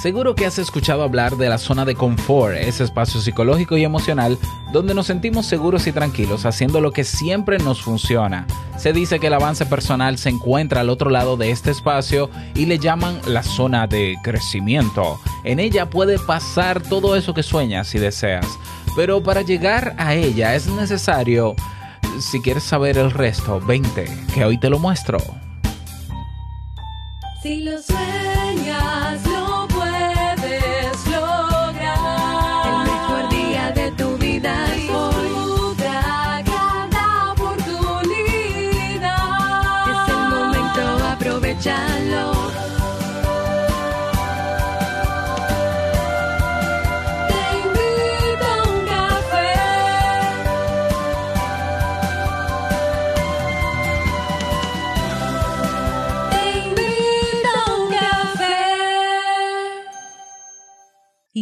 Seguro que has escuchado hablar de la zona de confort, ese espacio psicológico y emocional donde nos sentimos seguros y tranquilos haciendo lo que siempre nos funciona. Se dice que el avance personal se encuentra al otro lado de este espacio y le llaman la zona de crecimiento. En ella puede pasar todo eso que sueñas y deseas, pero para llegar a ella es necesario, si quieres saber el resto, 20, que hoy te lo muestro. Si lo sueñas,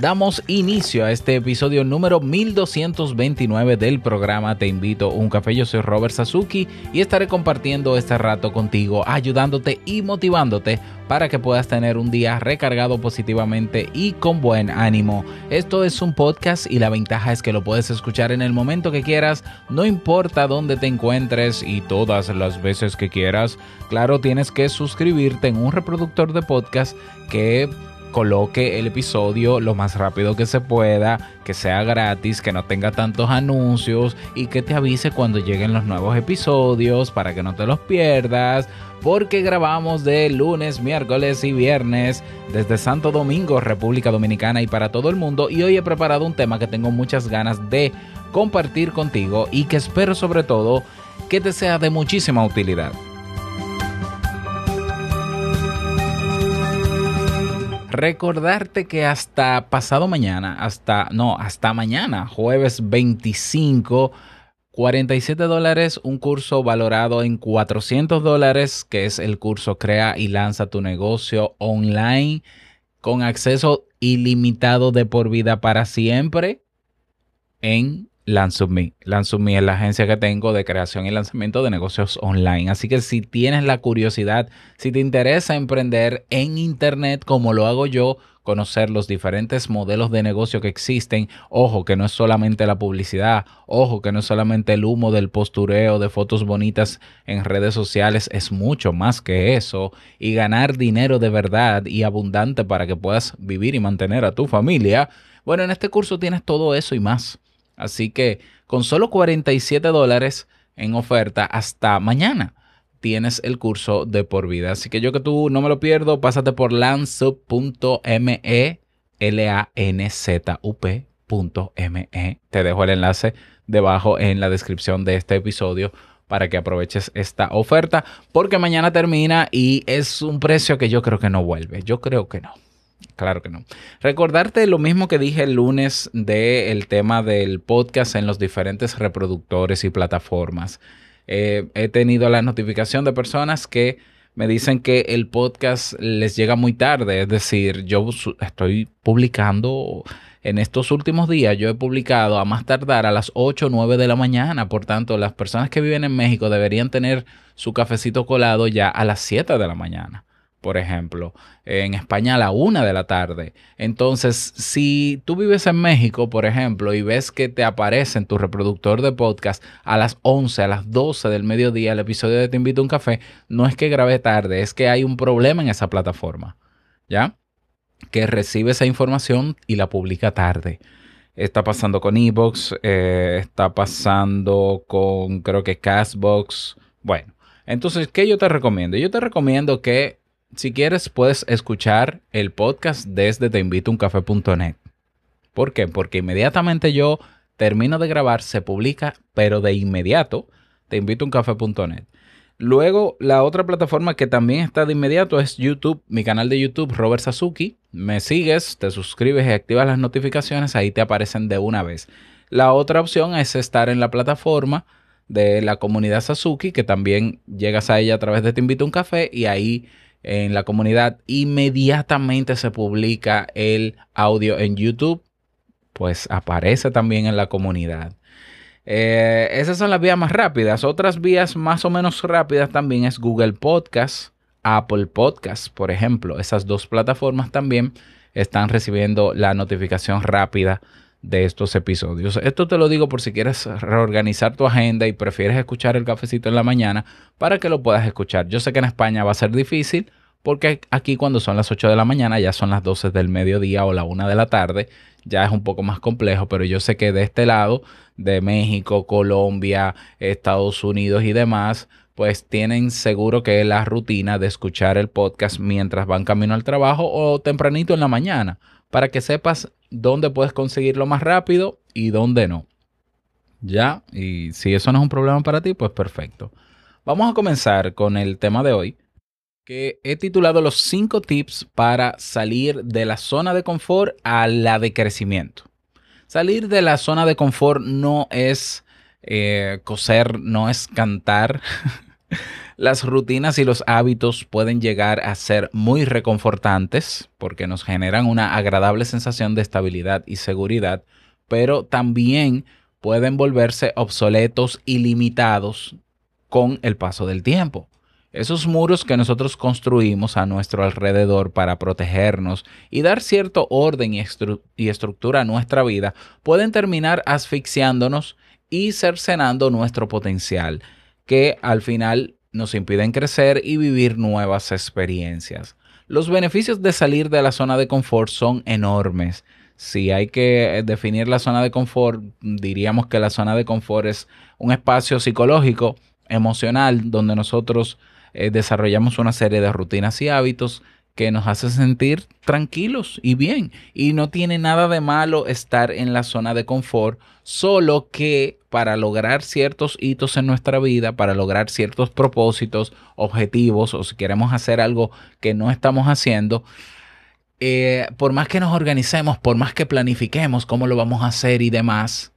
Damos inicio a este episodio número 1229 del programa Te invito a un café. Yo soy Robert Sasuki y estaré compartiendo este rato contigo, ayudándote y motivándote para que puedas tener un día recargado positivamente y con buen ánimo. Esto es un podcast y la ventaja es que lo puedes escuchar en el momento que quieras, no importa dónde te encuentres y todas las veces que quieras. Claro, tienes que suscribirte en un reproductor de podcast que coloque el episodio lo más rápido que se pueda, que sea gratis, que no tenga tantos anuncios y que te avise cuando lleguen los nuevos episodios para que no te los pierdas. Porque grabamos de lunes, miércoles y viernes desde Santo Domingo, República Dominicana y para todo el mundo. Y hoy he preparado un tema que tengo muchas ganas de compartir contigo y que espero sobre todo que te sea de muchísima utilidad. Recordarte que hasta pasado mañana, hasta, no, hasta mañana, jueves 25, 47 dólares, un curso valorado en 400 dólares, que es el curso Crea y lanza tu negocio online con acceso ilimitado de por vida para siempre en LandSubMe. LandSubMe es la agencia que tengo de creación y lanzamiento de negocios online. Así que si tienes la curiosidad, si te interesa emprender en Internet como lo hago yo, conocer los diferentes modelos de negocio que existen, ojo que no es solamente la publicidad, ojo que no es solamente el humo del postureo de fotos bonitas en redes sociales, es mucho más que eso. Y ganar dinero de verdad y abundante para que puedas vivir y mantener a tu familia. Bueno, en este curso tienes todo eso y más. Así que con solo 47 dólares en oferta hasta mañana tienes el curso de por vida. Así que yo que tú no me lo pierdo, pásate por lanzup.me, L-A-N-Z-U-P.me. Te dejo el enlace debajo en la descripción de este episodio para que aproveches esta oferta porque mañana termina y es un precio que yo creo que no vuelve. Yo creo que no. Claro que no. Recordarte lo mismo que dije el lunes del tema del podcast en los diferentes reproductores y plataformas. Eh, he tenido la notificación de personas que me dicen que el podcast les llega muy tarde. Es decir, yo estoy publicando en estos últimos días, yo he publicado a más tardar a las 8 o 9 de la mañana. Por tanto, las personas que viven en México deberían tener su cafecito colado ya a las 7 de la mañana por ejemplo, en España a la una de la tarde. Entonces, si tú vives en México, por ejemplo, y ves que te aparece en tu reproductor de podcast a las 11, a las 12 del mediodía el episodio de Te invito a un café, no es que grabé tarde, es que hay un problema en esa plataforma, ¿ya? Que recibe esa información y la publica tarde. Está pasando con Evox, eh, está pasando con, creo que Castbox. Bueno, entonces, ¿qué yo te recomiendo? Yo te recomiendo que si quieres, puedes escuchar el podcast desde teinvitouncafé.net. ¿Por qué? Porque inmediatamente yo termino de grabar, se publica, pero de inmediato, teinvitouncafé.net. Luego, la otra plataforma que también está de inmediato es YouTube, mi canal de YouTube, Robert Sasuki. Me sigues, te suscribes y activas las notificaciones, ahí te aparecen de una vez. La otra opción es estar en la plataforma de la comunidad Sasuki, que también llegas a ella a través de Te Invito Café y ahí en la comunidad inmediatamente se publica el audio en YouTube, pues aparece también en la comunidad. Eh, esas son las vías más rápidas. Otras vías más o menos rápidas también es Google Podcast, Apple Podcast, por ejemplo. Esas dos plataformas también están recibiendo la notificación rápida de estos episodios. Esto te lo digo por si quieres reorganizar tu agenda y prefieres escuchar el cafecito en la mañana para que lo puedas escuchar. Yo sé que en España va a ser difícil porque aquí cuando son las 8 de la mañana ya son las 12 del mediodía o la 1 de la tarde. Ya es un poco más complejo, pero yo sé que de este lado, de México, Colombia, Estados Unidos y demás, pues tienen seguro que la rutina de escuchar el podcast mientras van camino al trabajo o tempranito en la mañana, para que sepas dónde puedes conseguirlo más rápido y dónde no. Ya, y si eso no es un problema para ti, pues perfecto. Vamos a comenzar con el tema de hoy, que he titulado los 5 tips para salir de la zona de confort a la de crecimiento. Salir de la zona de confort no es eh, coser, no es cantar. Las rutinas y los hábitos pueden llegar a ser muy reconfortantes porque nos generan una agradable sensación de estabilidad y seguridad, pero también pueden volverse obsoletos y limitados con el paso del tiempo. Esos muros que nosotros construimos a nuestro alrededor para protegernos y dar cierto orden y, y estructura a nuestra vida pueden terminar asfixiándonos y cercenando nuestro potencial, que al final nos impiden crecer y vivir nuevas experiencias. Los beneficios de salir de la zona de confort son enormes. Si hay que definir la zona de confort, diríamos que la zona de confort es un espacio psicológico, emocional, donde nosotros eh, desarrollamos una serie de rutinas y hábitos que nos hace sentir tranquilos y bien. Y no tiene nada de malo estar en la zona de confort, solo que para lograr ciertos hitos en nuestra vida, para lograr ciertos propósitos, objetivos, o si queremos hacer algo que no estamos haciendo, eh, por más que nos organicemos, por más que planifiquemos cómo lo vamos a hacer y demás,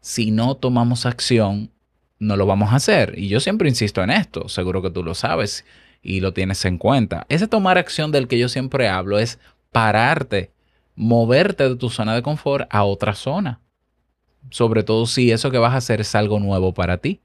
si no tomamos acción, no lo vamos a hacer. Y yo siempre insisto en esto, seguro que tú lo sabes y lo tienes en cuenta. Ese tomar acción del que yo siempre hablo es pararte, moverte de tu zona de confort a otra zona. Sobre todo si eso que vas a hacer es algo nuevo para ti.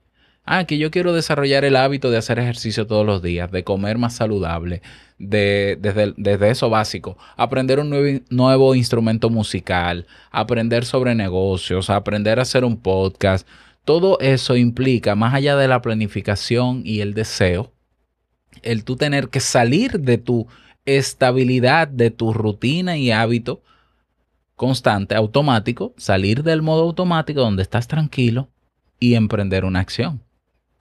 Ah, que yo quiero desarrollar el hábito de hacer ejercicio todos los días, de comer más saludable, de, desde, desde eso básico, aprender un nuevo, nuevo instrumento musical, aprender sobre negocios, aprender a hacer un podcast. Todo eso implica, más allá de la planificación y el deseo, el tú tener que salir de tu estabilidad, de tu rutina y hábito constante, automático, salir del modo automático donde estás tranquilo y emprender una acción.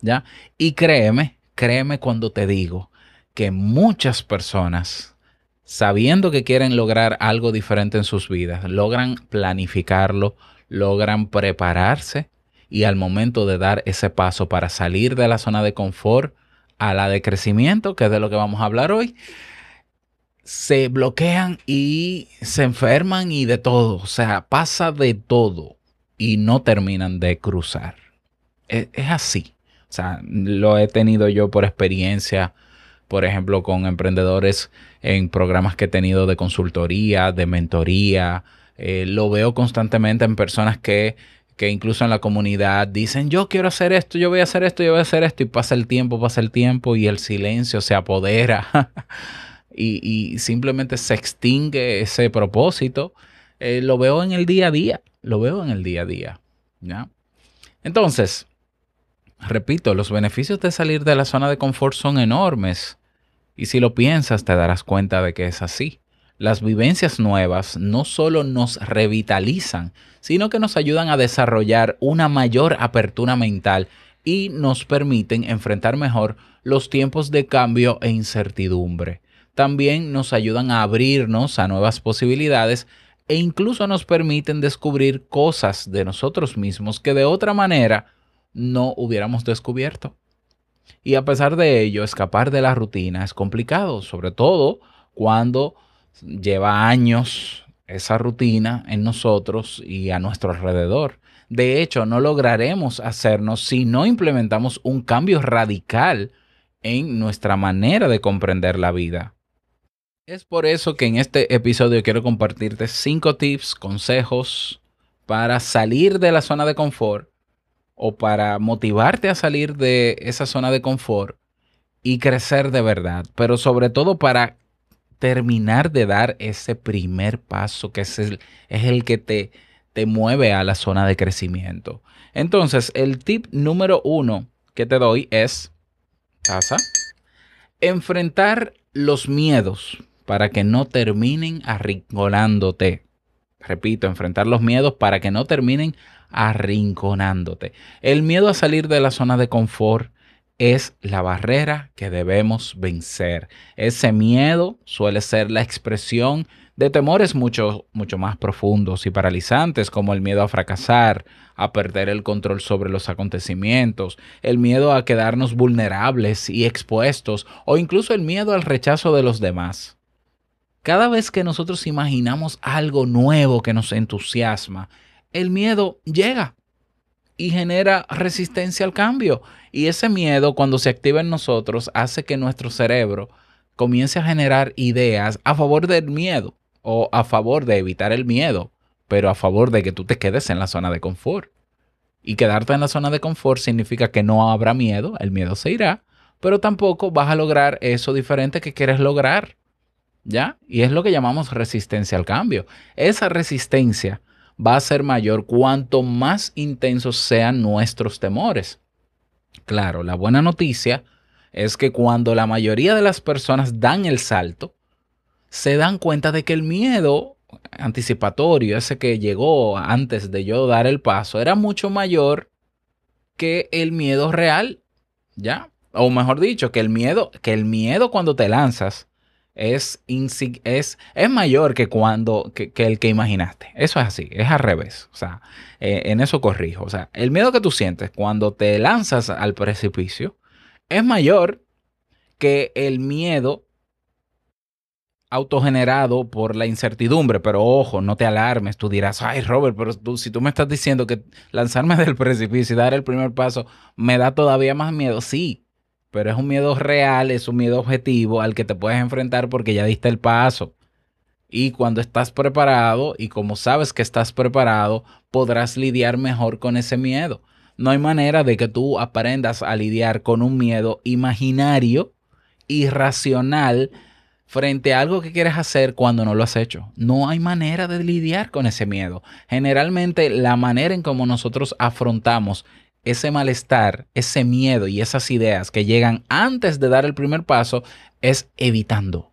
¿Ya? Y créeme, créeme cuando te digo que muchas personas, sabiendo que quieren lograr algo diferente en sus vidas, logran planificarlo, logran prepararse y al momento de dar ese paso para salir de la zona de confort a la de crecimiento, que es de lo que vamos a hablar hoy, se bloquean y se enferman y de todo. O sea, pasa de todo y no terminan de cruzar. Es, es así. O sea, lo he tenido yo por experiencia, por ejemplo, con emprendedores en programas que he tenido de consultoría, de mentoría. Eh, lo veo constantemente en personas que, que incluso en la comunidad dicen, yo quiero hacer esto, yo voy a hacer esto, yo voy a hacer esto, y pasa el tiempo, pasa el tiempo y el silencio se apodera y, y simplemente se extingue ese propósito. Eh, lo veo en el día a día, lo veo en el día a día. ¿ya? Entonces, repito, los beneficios de salir de la zona de confort son enormes. Y si lo piensas, te darás cuenta de que es así. Las vivencias nuevas no solo nos revitalizan, sino que nos ayudan a desarrollar una mayor apertura mental y nos permiten enfrentar mejor los tiempos de cambio e incertidumbre. También nos ayudan a abrirnos a nuevas posibilidades e incluso nos permiten descubrir cosas de nosotros mismos que de otra manera no hubiéramos descubierto. Y a pesar de ello, escapar de la rutina es complicado, sobre todo cuando lleva años esa rutina en nosotros y a nuestro alrededor. De hecho, no lograremos hacernos si no implementamos un cambio radical en nuestra manera de comprender la vida. Es por eso que en este episodio quiero compartirte cinco tips, consejos para salir de la zona de confort o para motivarte a salir de esa zona de confort y crecer de verdad, pero sobre todo para terminar de dar ese primer paso que es el, es el que te, te mueve a la zona de crecimiento. Entonces, el tip número uno que te doy es, pasa, enfrentar los miedos para que no terminen arrinconándote. Repito, enfrentar los miedos para que no terminen arrinconándote. El miedo a salir de la zona de confort es la barrera que debemos vencer. Ese miedo suele ser la expresión de temores mucho, mucho más profundos y paralizantes, como el miedo a fracasar, a perder el control sobre los acontecimientos, el miedo a quedarnos vulnerables y expuestos, o incluso el miedo al rechazo de los demás. Cada vez que nosotros imaginamos algo nuevo que nos entusiasma, el miedo llega y genera resistencia al cambio. Y ese miedo, cuando se activa en nosotros, hace que nuestro cerebro comience a generar ideas a favor del miedo o a favor de evitar el miedo, pero a favor de que tú te quedes en la zona de confort. Y quedarte en la zona de confort significa que no habrá miedo, el miedo se irá, pero tampoco vas a lograr eso diferente que quieres lograr. ¿Ya? Y es lo que llamamos resistencia al cambio. Esa resistencia va a ser mayor cuanto más intensos sean nuestros temores. Claro, la buena noticia es que cuando la mayoría de las personas dan el salto, se dan cuenta de que el miedo anticipatorio, ese que llegó antes de yo dar el paso, era mucho mayor que el miedo real, ¿ya? O mejor dicho, que el miedo, que el miedo cuando te lanzas es, es, es mayor que, cuando, que, que, el que imaginaste. Eso es así, es al revés. O sea, eh, en eso corrijo. O sea, el miedo que tú sientes cuando te lanzas al precipicio es mayor que el miedo autogenerado por la incertidumbre, pero ojo, no te alarmes, tú dirás, ay Robert, pero tú, si tú me estás diciendo que lanzarme del precipicio y dar el primer paso me da todavía más miedo, sí, pero es un miedo real, es un miedo objetivo al que te puedes enfrentar porque ya diste el paso. Y cuando estás preparado y como sabes que estás preparado, podrás lidiar mejor con ese miedo. No hay manera de que tú aprendas a lidiar con un miedo imaginario, irracional, frente a algo que quieres hacer cuando no lo has hecho. No hay manera de lidiar con ese miedo. Generalmente la manera en cómo nosotros afrontamos ese malestar, ese miedo y esas ideas que llegan antes de dar el primer paso es evitando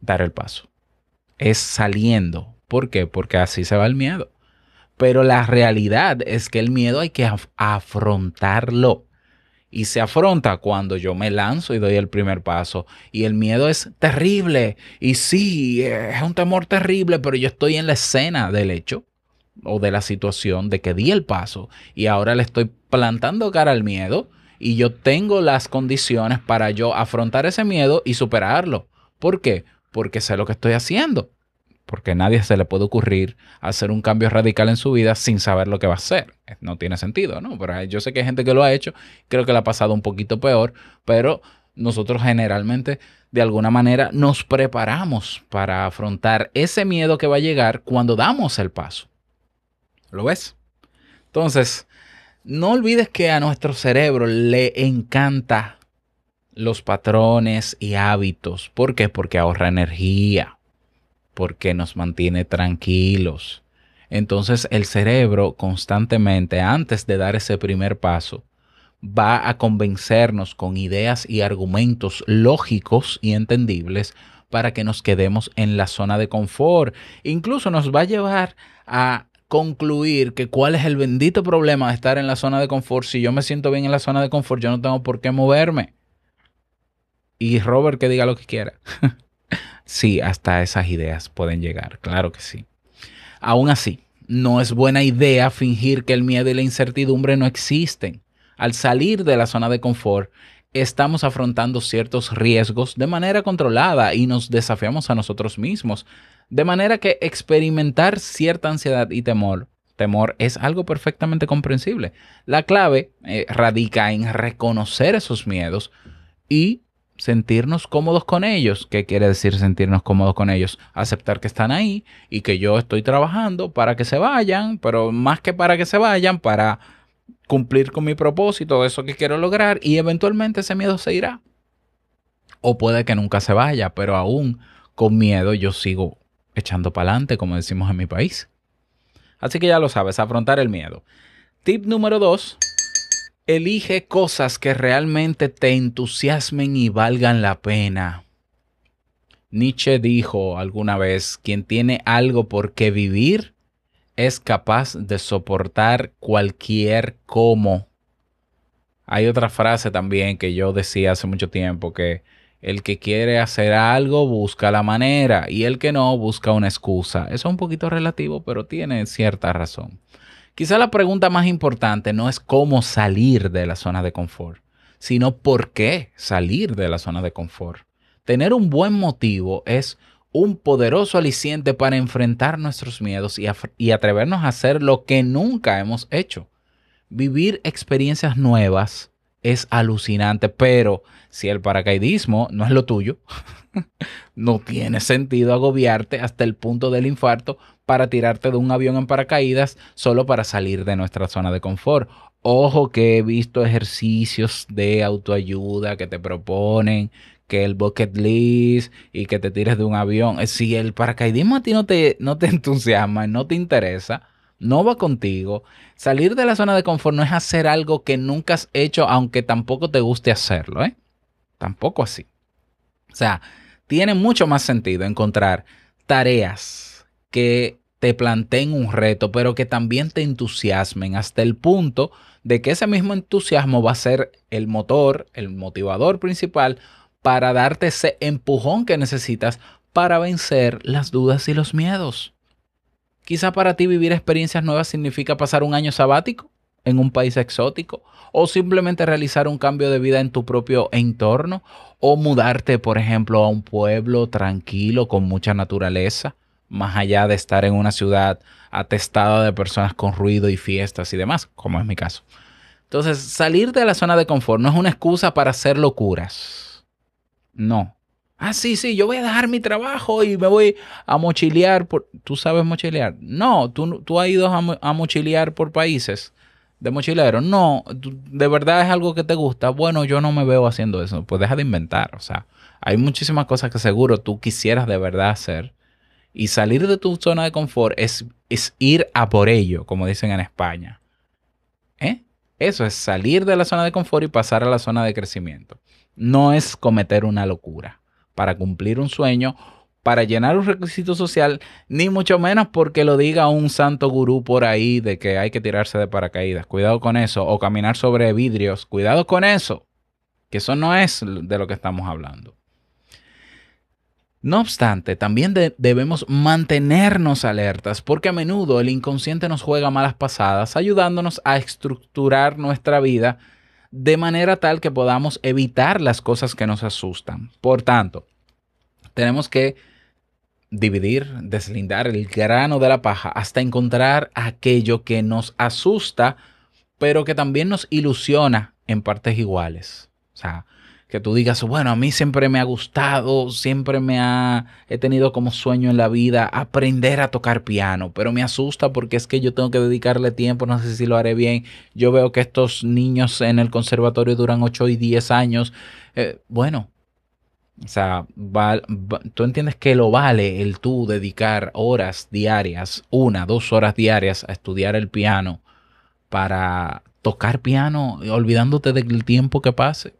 dar el paso. Es saliendo. ¿Por qué? Porque así se va el miedo. Pero la realidad es que el miedo hay que af afrontarlo. Y se afronta cuando yo me lanzo y doy el primer paso. Y el miedo es terrible. Y sí, es un temor terrible, pero yo estoy en la escena del hecho o de la situación de que di el paso y ahora le estoy plantando cara al miedo y yo tengo las condiciones para yo afrontar ese miedo y superarlo. ¿Por qué? Porque sé lo que estoy haciendo. Porque a nadie se le puede ocurrir hacer un cambio radical en su vida sin saber lo que va a hacer. No tiene sentido, ¿no? Pero yo sé que hay gente que lo ha hecho, creo que le ha pasado un poquito peor, pero nosotros generalmente de alguna manera nos preparamos para afrontar ese miedo que va a llegar cuando damos el paso. ¿Lo ves? Entonces, no olvides que a nuestro cerebro le encanta los patrones y hábitos. ¿Por qué? Porque ahorra energía, porque nos mantiene tranquilos. Entonces el cerebro constantemente, antes de dar ese primer paso, va a convencernos con ideas y argumentos lógicos y entendibles para que nos quedemos en la zona de confort. Incluso nos va a llevar a concluir que cuál es el bendito problema de estar en la zona de confort. Si yo me siento bien en la zona de confort, yo no tengo por qué moverme. Y Robert que diga lo que quiera. sí, hasta esas ideas pueden llegar, claro que sí. Aún así, no es buena idea fingir que el miedo y la incertidumbre no existen. Al salir de la zona de confort, estamos afrontando ciertos riesgos de manera controlada y nos desafiamos a nosotros mismos. De manera que experimentar cierta ansiedad y temor, temor es algo perfectamente comprensible. La clave eh, radica en reconocer esos miedos y sentirnos cómodos con ellos. ¿Qué quiere decir sentirnos cómodos con ellos? Aceptar que están ahí y que yo estoy trabajando para que se vayan, pero más que para que se vayan, para cumplir con mi propósito, eso que quiero lograr y eventualmente ese miedo se irá. O puede que nunca se vaya, pero aún con miedo yo sigo echando para adelante, como decimos en mi país. Así que ya lo sabes, afrontar el miedo. Tip número dos, elige cosas que realmente te entusiasmen y valgan la pena. Nietzsche dijo alguna vez, quien tiene algo por qué vivir es capaz de soportar cualquier cómo. Hay otra frase también que yo decía hace mucho tiempo que el que quiere hacer algo busca la manera y el que no busca una excusa. Eso es un poquito relativo, pero tiene cierta razón. Quizá la pregunta más importante no es cómo salir de la zona de confort, sino por qué salir de la zona de confort. Tener un buen motivo es un poderoso aliciente para enfrentar nuestros miedos y, y atrevernos a hacer lo que nunca hemos hecho. Vivir experiencias nuevas es alucinante, pero si el paracaidismo no es lo tuyo, no tiene sentido agobiarte hasta el punto del infarto para tirarte de un avión en paracaídas solo para salir de nuestra zona de confort. Ojo que he visto ejercicios de autoayuda que te proponen que el bucket list y que te tires de un avión. Si el paracaidismo a ti no te, no te entusiasma, no te interesa, no va contigo. Salir de la zona de confort no es hacer algo que nunca has hecho, aunque tampoco te guste hacerlo, ¿eh? Tampoco así. O sea, tiene mucho más sentido encontrar tareas que te planteen un reto, pero que también te entusiasmen hasta el punto de que ese mismo entusiasmo va a ser el motor, el motivador principal para darte ese empujón que necesitas para vencer las dudas y los miedos. Quizá para ti vivir experiencias nuevas significa pasar un año sabático en un país exótico o simplemente realizar un cambio de vida en tu propio entorno o mudarte, por ejemplo, a un pueblo tranquilo con mucha naturaleza, más allá de estar en una ciudad atestada de personas con ruido y fiestas y demás, como es mi caso. Entonces, salir de la zona de confort no es una excusa para hacer locuras. No. Ah, sí, sí, yo voy a dejar mi trabajo y me voy a mochilear. Por... ¿Tú sabes mochilear? No, tú, tú has ido a, mo- a mochilear por países de mochilero. No, de verdad es algo que te gusta. Bueno, yo no me veo haciendo eso. Pues deja de inventar. O sea, hay muchísimas cosas que seguro tú quisieras de verdad hacer. Y salir de tu zona de confort es, es ir a por ello, como dicen en España. ¿Eh? Eso es salir de la zona de confort y pasar a la zona de crecimiento. No es cometer una locura para cumplir un sueño, para llenar un requisito social, ni mucho menos porque lo diga un santo gurú por ahí de que hay que tirarse de paracaídas. Cuidado con eso. O caminar sobre vidrios. Cuidado con eso. Que eso no es de lo que estamos hablando. No obstante, también de- debemos mantenernos alertas porque a menudo el inconsciente nos juega malas pasadas, ayudándonos a estructurar nuestra vida de manera tal que podamos evitar las cosas que nos asustan. Por tanto, tenemos que dividir, deslindar el grano de la paja hasta encontrar aquello que nos asusta, pero que también nos ilusiona en partes iguales. O sea, que tú digas, bueno, a mí siempre me ha gustado, siempre me ha, he tenido como sueño en la vida aprender a tocar piano, pero me asusta porque es que yo tengo que dedicarle tiempo, no sé si lo haré bien. Yo veo que estos niños en el conservatorio duran 8 y 10 años. Eh, bueno, o sea, va- tú entiendes que lo vale el tú dedicar horas diarias, una, dos horas diarias a estudiar el piano para tocar piano, olvidándote del tiempo que pase.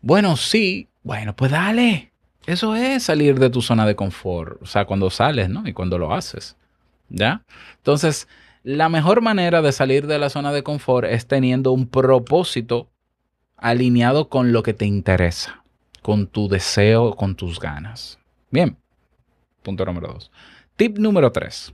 Bueno, sí, bueno, pues dale. Eso es salir de tu zona de confort, o sea, cuando sales, ¿no? Y cuando lo haces, ¿ya? Entonces, la mejor manera de salir de la zona de confort es teniendo un propósito alineado con lo que te interesa, con tu deseo, con tus ganas. Bien, punto número dos. Tip número tres.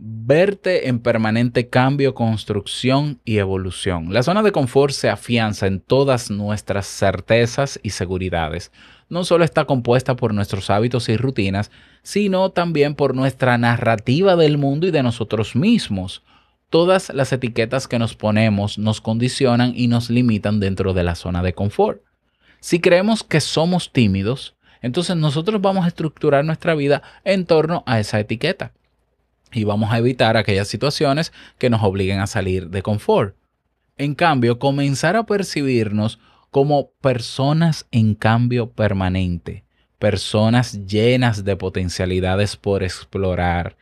Verte en permanente cambio, construcción y evolución. La zona de confort se afianza en todas nuestras certezas y seguridades. No solo está compuesta por nuestros hábitos y rutinas, sino también por nuestra narrativa del mundo y de nosotros mismos. Todas las etiquetas que nos ponemos nos condicionan y nos limitan dentro de la zona de confort. Si creemos que somos tímidos, entonces nosotros vamos a estructurar nuestra vida en torno a esa etiqueta y vamos a evitar aquellas situaciones que nos obliguen a salir de confort. En cambio, comenzar a percibirnos como personas en cambio permanente, personas llenas de potencialidades por explorar.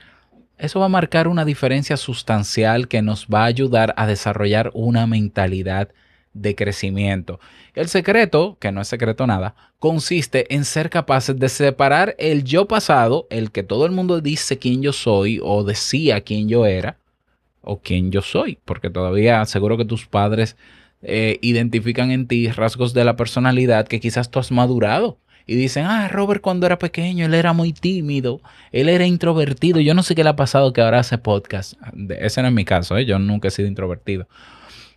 Eso va a marcar una diferencia sustancial que nos va a ayudar a desarrollar una mentalidad de crecimiento. El secreto, que no es secreto nada, consiste en ser capaces de separar el yo pasado, el que todo el mundo dice quién yo soy o decía quién yo era, o quién yo soy, porque todavía seguro que tus padres eh, identifican en ti rasgos de la personalidad que quizás tú has madurado. Y dicen, ah, Robert cuando era pequeño, él era muy tímido, él era introvertido. Yo no sé qué le ha pasado que ahora hace podcast. Ese no es mi caso, ¿eh? yo nunca he sido introvertido.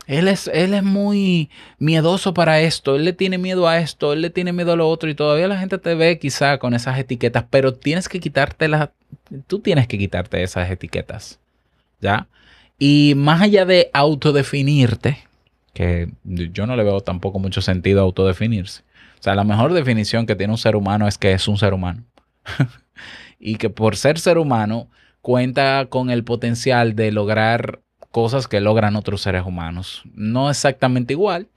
Él es, él es muy miedoso para esto, él le tiene miedo a esto, él le tiene miedo a lo otro y todavía la gente te ve quizá con esas etiquetas, pero tienes que quitarte las, tú tienes que quitarte esas etiquetas, ¿ya? Y más allá de autodefinirte, que yo no le veo tampoco mucho sentido autodefinirse. O sea, la mejor definición que tiene un ser humano es que es un ser humano. y que por ser ser humano cuenta con el potencial de lograr cosas que logran otros seres humanos. No exactamente igual,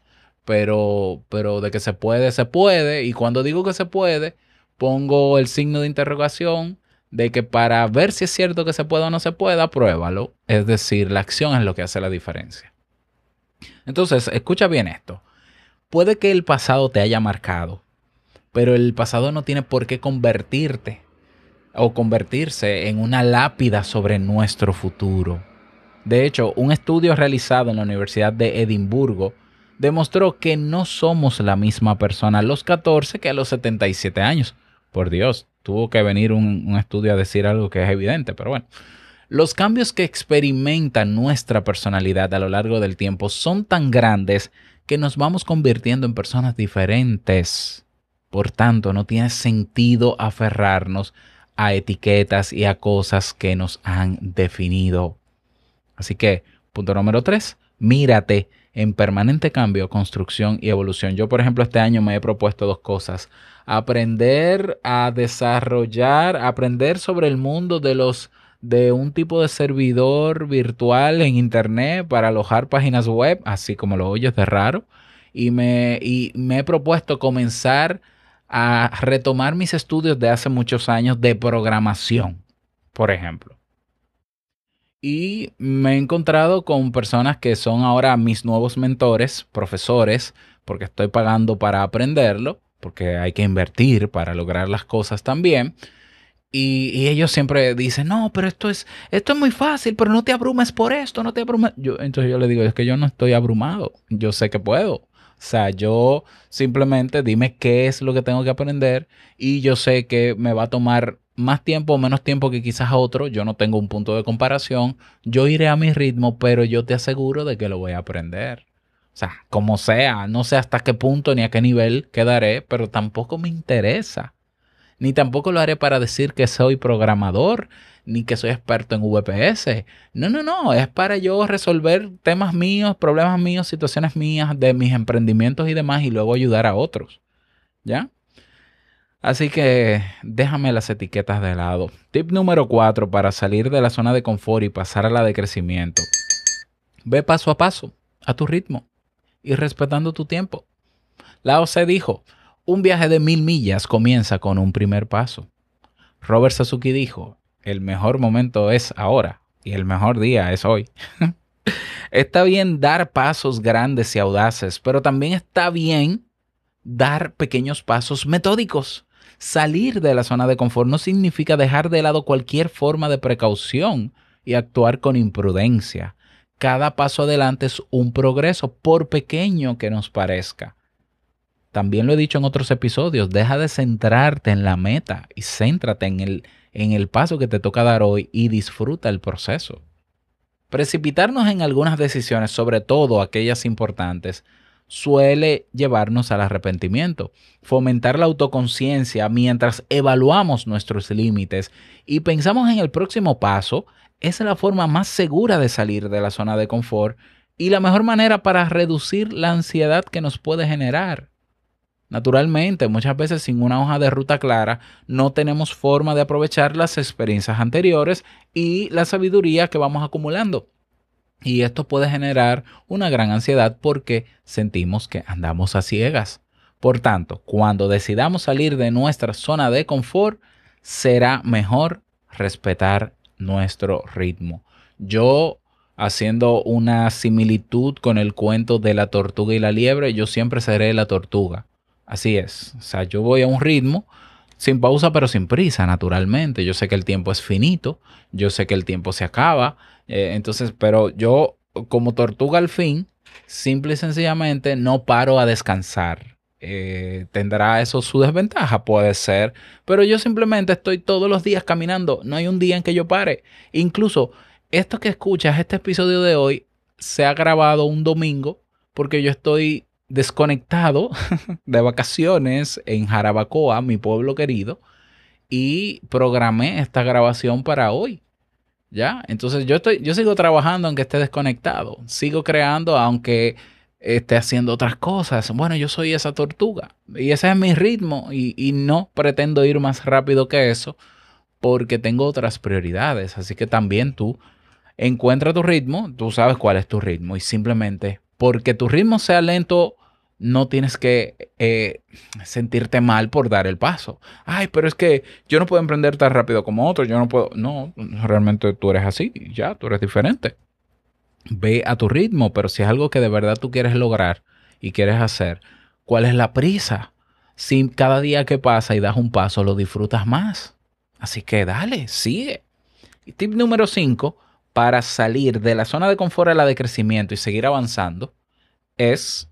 pero, pero de que se puede, se puede. Y cuando digo que se puede, pongo el signo de interrogación de que para ver si es cierto que se puede o no se pueda, pruébalo. Es decir, la acción es lo que hace la diferencia. Entonces, escucha bien esto. Puede que el pasado te haya marcado, pero el pasado no tiene por qué convertirte o convertirse en una lápida sobre nuestro futuro. De hecho, un estudio realizado en la Universidad de Edimburgo demostró que no somos la misma persona a los 14 que a los 77 años. Por Dios, tuvo que venir un, un estudio a decir algo que es evidente, pero bueno. Los cambios que experimenta nuestra personalidad a lo largo del tiempo son tan grandes que nos vamos convirtiendo en personas diferentes. Por tanto, no tiene sentido aferrarnos a etiquetas y a cosas que nos han definido. Así que, punto número tres, mírate en permanente cambio, construcción y evolución. Yo, por ejemplo, este año me he propuesto dos cosas. Aprender a desarrollar, aprender sobre el mundo de los de un tipo de servidor virtual en internet para alojar páginas web, así como lo oyes de raro. Y me, y me he propuesto comenzar a retomar mis estudios de hace muchos años de programación, por ejemplo. Y me he encontrado con personas que son ahora mis nuevos mentores, profesores, porque estoy pagando para aprenderlo, porque hay que invertir para lograr las cosas también. Y, ellos siempre dicen, no, pero esto es, esto es muy fácil, pero no te abrumes por esto, no te abrumes. Yo, entonces yo le digo, es que yo no estoy abrumado, yo sé que puedo. O sea, yo simplemente dime qué es lo que tengo que aprender y yo sé que me va a tomar más tiempo o menos tiempo que quizás otro, yo no tengo un punto de comparación, yo iré a mi ritmo, pero yo te aseguro de que lo voy a aprender. O sea, como sea, no sé hasta qué punto ni a qué nivel quedaré, pero tampoco me interesa. Ni tampoco lo haré para decir que soy programador, ni que soy experto en VPS. No, no, no, es para yo resolver temas míos, problemas míos, situaciones mías, de mis emprendimientos y demás, y luego ayudar a otros. ¿Ya? Así que déjame las etiquetas de lado. Tip número 4 para salir de la zona de confort y pasar a la de crecimiento. Ve paso a paso, a tu ritmo y respetando tu tiempo. Lao Tse dijo, un viaje de mil millas comienza con un primer paso. Robert Sasuke dijo, el mejor momento es ahora y el mejor día es hoy. está bien dar pasos grandes y audaces, pero también está bien dar pequeños pasos metódicos. Salir de la zona de confort no significa dejar de lado cualquier forma de precaución y actuar con imprudencia. Cada paso adelante es un progreso, por pequeño que nos parezca. también lo he dicho en otros episodios, deja de centrarte en la meta y céntrate en el, en el paso que te toca dar hoy y disfruta el proceso. Precipitarnos en algunas decisiones, sobre todo aquellas importantes, suele llevarnos al arrepentimiento. Fomentar la autoconciencia mientras evaluamos nuestros límites y pensamos en el próximo paso es la forma más segura de salir de la zona de confort y la mejor manera para reducir la ansiedad que nos puede generar. Naturalmente, muchas veces sin una hoja de ruta clara, no tenemos forma de aprovechar las experiencias anteriores y la sabiduría que vamos acumulando. Y esto puede generar una gran ansiedad porque sentimos que andamos a ciegas. Por tanto, cuando decidamos salir de nuestra zona de confort, será mejor respetar nuestro ritmo. Yo, haciendo una similitud con el cuento de la tortuga y la liebre, yo siempre seré la tortuga. Así es. O sea, yo voy a un ritmo sin pausa, pero sin prisa, naturalmente. Yo sé que el tiempo es finito, yo sé que el tiempo se acaba. eh, entonces, pero yo, como tortuga al fin, simple y sencillamente no paro a descansar. Eh, ¿Tendrá eso su desventaja? Puede ser. Pero yo simplemente estoy todos los días caminando. No hay un día en que yo pare. Incluso esto que escuchas, este episodio de hoy, se ha grabado un domingo porque yo estoy desconectado de vacaciones en Jarabacoa, mi pueblo querido, y programé esta grabación para hoy. ¿Ya? Entonces yo estoy, yo sigo trabajando aunque esté desconectado. Sigo creando aunque esté haciendo otras cosas. Bueno, yo soy esa tortuga. Y ese es mi ritmo. Y, no pretendo ir más rápido que eso. Porque tengo otras prioridades. Así que también tú encuentra tu ritmo. Tú sabes cuál es tu ritmo. Y simplemente porque tu ritmo sea lento no tienes que eh, sentirte mal por dar el paso. Ay, pero es que yo no puedo emprender tan rápido como otros, yo no puedo. No, realmente tú eres así, ya, tú eres diferente. Ve a tu ritmo, pero si es algo que de verdad tú quieres lograr y quieres hacer, ¿cuál es la prisa? Si cada día que pasa y das un paso lo disfrutas más. Así que dale, sigue. Y tip número 5, para salir de la zona de confort a la de crecimiento y seguir avanzando, es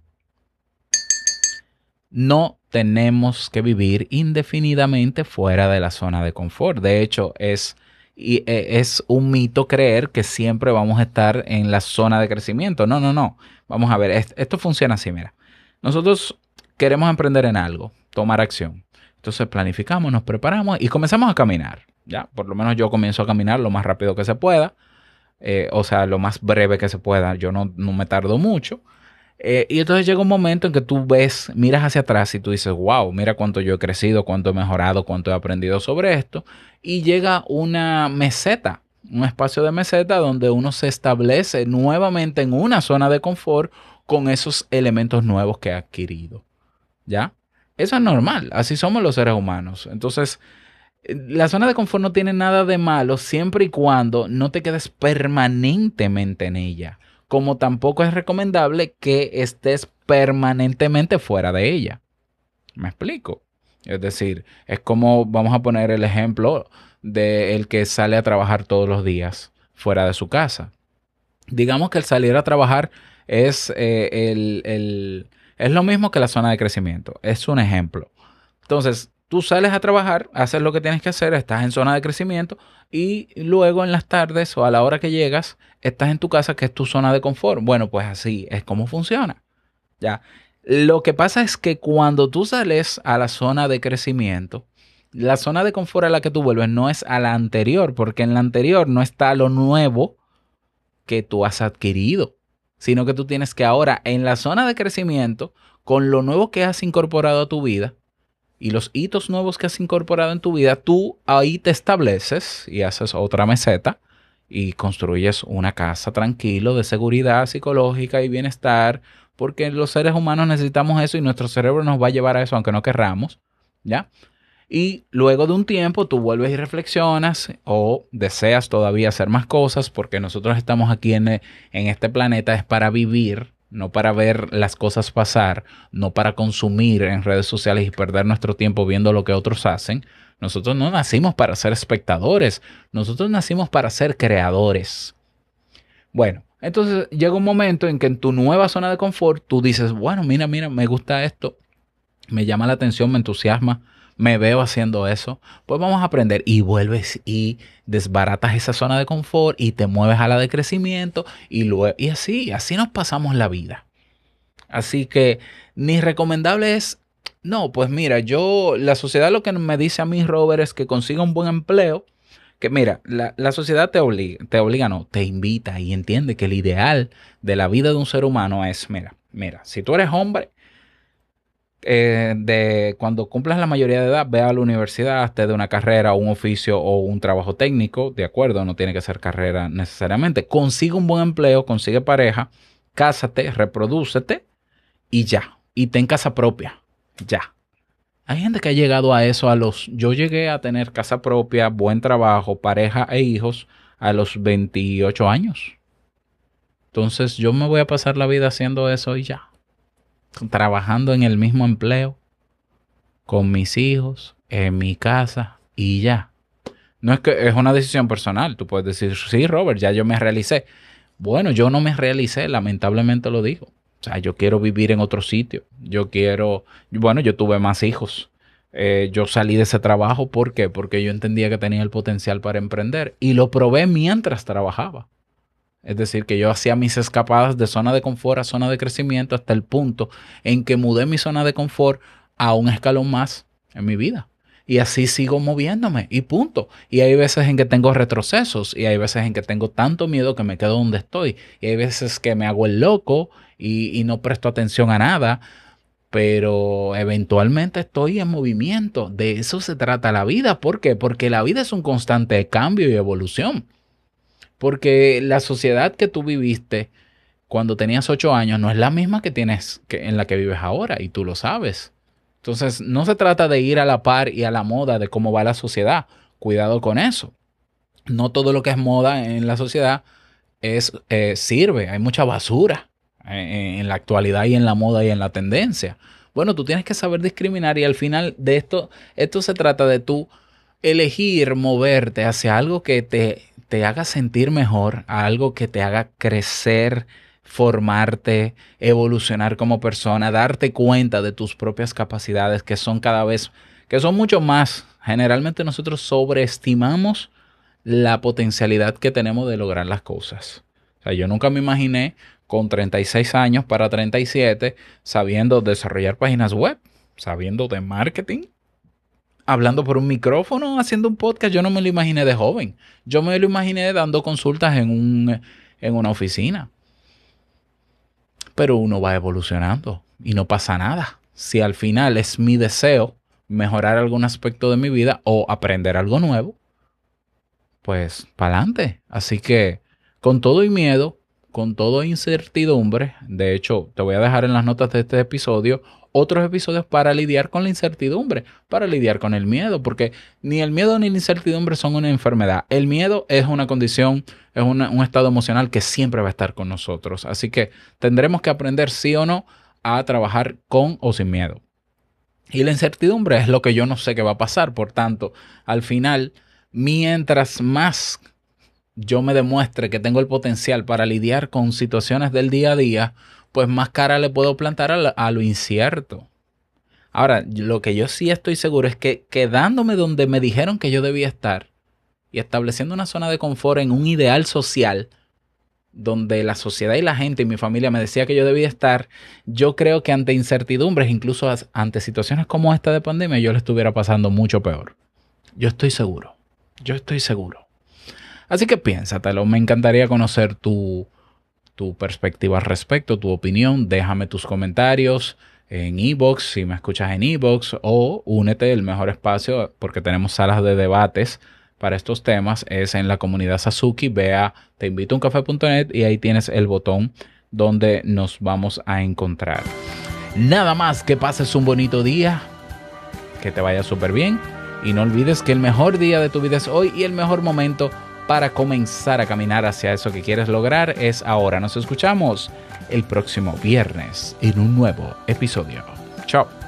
no tenemos que vivir indefinidamente fuera de la zona de confort. De hecho, es, eh, es un mito creer que siempre vamos a estar en la zona de crecimiento. No, no, no. Vamos a ver, es- esto funciona así, mira. Nosotros queremos emprender en algo, tomar acción. Entonces planificamos, nos preparamos y comenzamos a caminar. Ya, por lo menos yo comienzo a caminar lo más rápido que se pueda. eh, o sea, lo más breve que se pueda. Yo no, no me tardo mucho. Eh, y entonces llega un momento en que tú ves, miras hacia atrás y tú dices, wow, mira cuánto yo he crecido, cuánto he mejorado, cuánto he aprendido sobre esto. Y llega una meseta, un espacio de meseta donde uno se establece nuevamente en una zona de confort con esos elementos nuevos que ha adquirido. ¿Ya? Eso es normal, así somos los seres humanos. Entonces, eh, la zona de confort no tiene nada de malo siempre y cuando no te quedes permanentemente en ella como tampoco es recomendable que estés permanentemente fuera de ella. ¿Me explico? Es decir, es como vamos a poner el ejemplo de el que sale a trabajar todos los días fuera de su casa. Digamos que el salir a trabajar es, eh, el, el- es lo mismo que la zona de crecimiento. Es un ejemplo. Entonces, tú sales a trabajar, haces lo que tienes que hacer, estás en zona de crecimiento y luego en las tardes o a la hora que llegas, estás en tu casa, que es tu zona de confort. Bueno, pues así es como funciona. Ya. Lo que pasa es que cuando tú sales a la zona de crecimiento, la zona de confort a la que tú vuelves no es a la anterior, porque en la anterior no está lo nuevo que tú has adquirido, sino que tú tienes que ahora en la zona de crecimiento, con lo nuevo que has incorporado a tu vida y los hitos nuevos que has incorporado en tu vida, tú ahí te estableces y haces otra meseta y construyes una casa tranquilo de seguridad psicológica y bienestar, porque los seres humanos necesitamos eso y nuestro cerebro nos va a llevar a eso aunque no querramos, ¿ya? Y luego de un tiempo tú vuelves y reflexionas o deseas todavía hacer más cosas porque nosotros estamos aquí en, en este planeta es para vivir, no para ver las cosas pasar, no para consumir en redes sociales y perder nuestro tiempo viendo lo que otros hacen. Nosotros no nacimos para ser espectadores, nosotros nacimos para ser creadores. Bueno, entonces llega un momento en que en tu nueva zona de confort tú dices, bueno, mira, mira, me gusta esto, me llama la atención, me entusiasma, me veo haciendo eso, pues vamos a aprender y vuelves y desbaratas esa zona de confort y te mueves a la de crecimiento y luego y así, así nos pasamos la vida. Así que ni recomendable es, no, pues mira, yo, la sociedad lo que me dice a mí, Robert, es que consiga un buen empleo, que mira, la, la sociedad te obliga, te obliga, no, te invita y entiende que el ideal de la vida de un ser humano es, mira, mira, si tú eres hombre, eh, de cuando cumplas la mayoría de edad, ve a la universidad, hazte de una carrera, un oficio o un trabajo técnico, de acuerdo, no tiene que ser carrera necesariamente. Consigue un buen empleo, consigue pareja, cásate, reprodúcete y ya. Y ten casa propia, ya. Hay gente que ha llegado a eso a los... Yo llegué a tener casa propia, buen trabajo, pareja e hijos a los 28 años. Entonces yo me voy a pasar la vida haciendo eso y ya trabajando en el mismo empleo, con mis hijos, en mi casa y ya. No es que es una decisión personal. Tú puedes decir, sí, Robert, ya yo me realicé. Bueno, yo no me realicé, lamentablemente lo digo. O sea, yo quiero vivir en otro sitio. Yo quiero, bueno, yo tuve más hijos. Eh, yo salí de ese trabajo, ¿por qué? Porque yo entendía que tenía el potencial para emprender y lo probé mientras trabajaba. Es decir, que yo hacía mis escapadas de zona de confort a zona de crecimiento hasta el punto en que mudé mi zona de confort a un escalón más en mi vida. Y así sigo moviéndome y punto. Y hay veces en que tengo retrocesos y hay veces en que tengo tanto miedo que me quedo donde estoy. Y hay veces que me hago el loco y, no presto atención a nada. Pero eventualmente estoy en movimiento. De eso se trata la vida. ¿Por qué? Porque la vida es un constante cambio y evolución. Porque la sociedad que tú viviste cuando tenías ocho años no es la misma que tienes que, en la que vives ahora y tú lo sabes. Entonces, no se trata de ir a la par y a la moda de cómo va la sociedad. Cuidado con eso. No todo lo que es moda en la sociedad es, eh, sirve. Hay mucha basura en, en la actualidad y en la moda y en la tendencia. Bueno, tú tienes que saber discriminar y al final de esto, esto se trata de tú elegir moverte hacia algo que te, te haga sentir mejor, algo que te haga crecer, formarte, evolucionar como persona, darte cuenta de tus propias capacidades que son cada vez, que son mucho más. Generalmente nosotros sobreestimamos la potencialidad que tenemos de lograr las cosas. O sea, yo nunca me imaginé con 36 años para 37 sabiendo desarrollar páginas web, sabiendo de marketing, hablando por un micrófono, haciendo un podcast. Yo no me lo imaginé de joven. Yo me lo imaginé dando consultas en, un, en una oficina. Pero uno va evolucionando y no pasa nada. Si al final es mi deseo mejorar algún aspecto de mi vida o aprender algo nuevo, pues para adelante. Así que con todo y miedo, con todo incertidumbre, de hecho te voy a dejar en las notas de este episodio otros episodios para lidiar con la incertidumbre, para lidiar con el miedo, porque ni el miedo ni la incertidumbre son una enfermedad. El miedo es una condición, es un estado emocional que siempre va a estar con nosotros. Así que tendremos que aprender sí o no a trabajar con o sin miedo. Y la incertidumbre es lo que yo no sé qué va a pasar. Por tanto, al final, mientras más yo me demuestre que tengo el potencial para lidiar con situaciones del día a día, pues más cara le puedo plantar a, la- a lo incierto. Ahora, lo que yo sí estoy seguro es que quedándome donde me dijeron que yo debía estar y estableciendo una zona de confort en un ideal social, donde la sociedad y la gente y mi familia me decía que yo debía estar, yo creo que ante incertidumbres, incluso ante situaciones como esta de pandemia, yo le estuviera pasando mucho peor. Yo estoy seguro. Yo estoy seguro. Así que piénsatelo. Me encantaría conocer tu, tu perspectiva al respecto, tu opinión. Déjame tus comentarios en Evox, si me escuchas en Evox, o únete el mejor espacio, porque tenemos salas de debates para estos temas, es en la comunidad Sasuki. Ve a teinvitouncafe.net y ahí tienes el botón donde nos vamos a encontrar. Nada más, que pases un bonito día, que te vaya súper bien y no olvides que el mejor día de tu vida es hoy y el mejor momento para comenzar a caminar hacia eso que quieres lograr es ahora. Nos escuchamos el próximo viernes en un nuevo episodio. Chao.